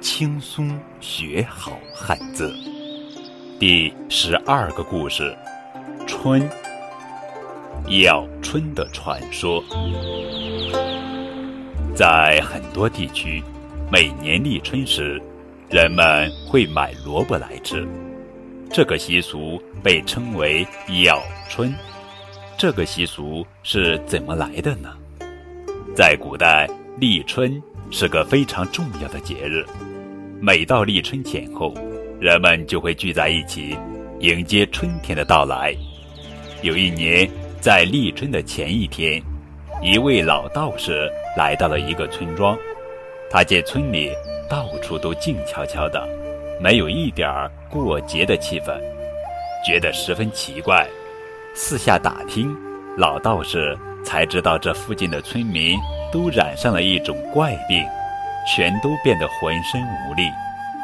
轻松学好汉字。第十二个故事：春，咬春的传说。在很多地区，每年立春时，人们会买萝卜来吃。这个习俗被称为“咬春”。这个习俗是怎么来的呢？在古代，立春是个非常重要的节日。每到立春前后，人们就会聚在一起，迎接春天的到来。有一年，在立春的前一天，一位老道士。来到了一个村庄，他见村里到处都静悄悄的，没有一点儿过节的气氛，觉得十分奇怪。四下打听，老道士才知道这附近的村民都染上了一种怪病，全都变得浑身无力，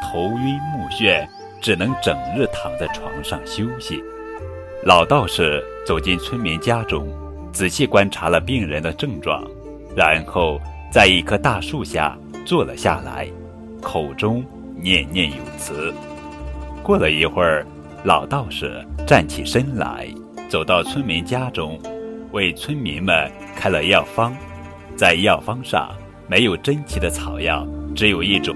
头晕目眩，只能整日躺在床上休息。老道士走进村民家中，仔细观察了病人的症状。然后在一棵大树下坐了下来，口中念念有词。过了一会儿，老道士站起身来，走到村民家中，为村民们开了药方。在药方上没有珍奇的草药，只有一种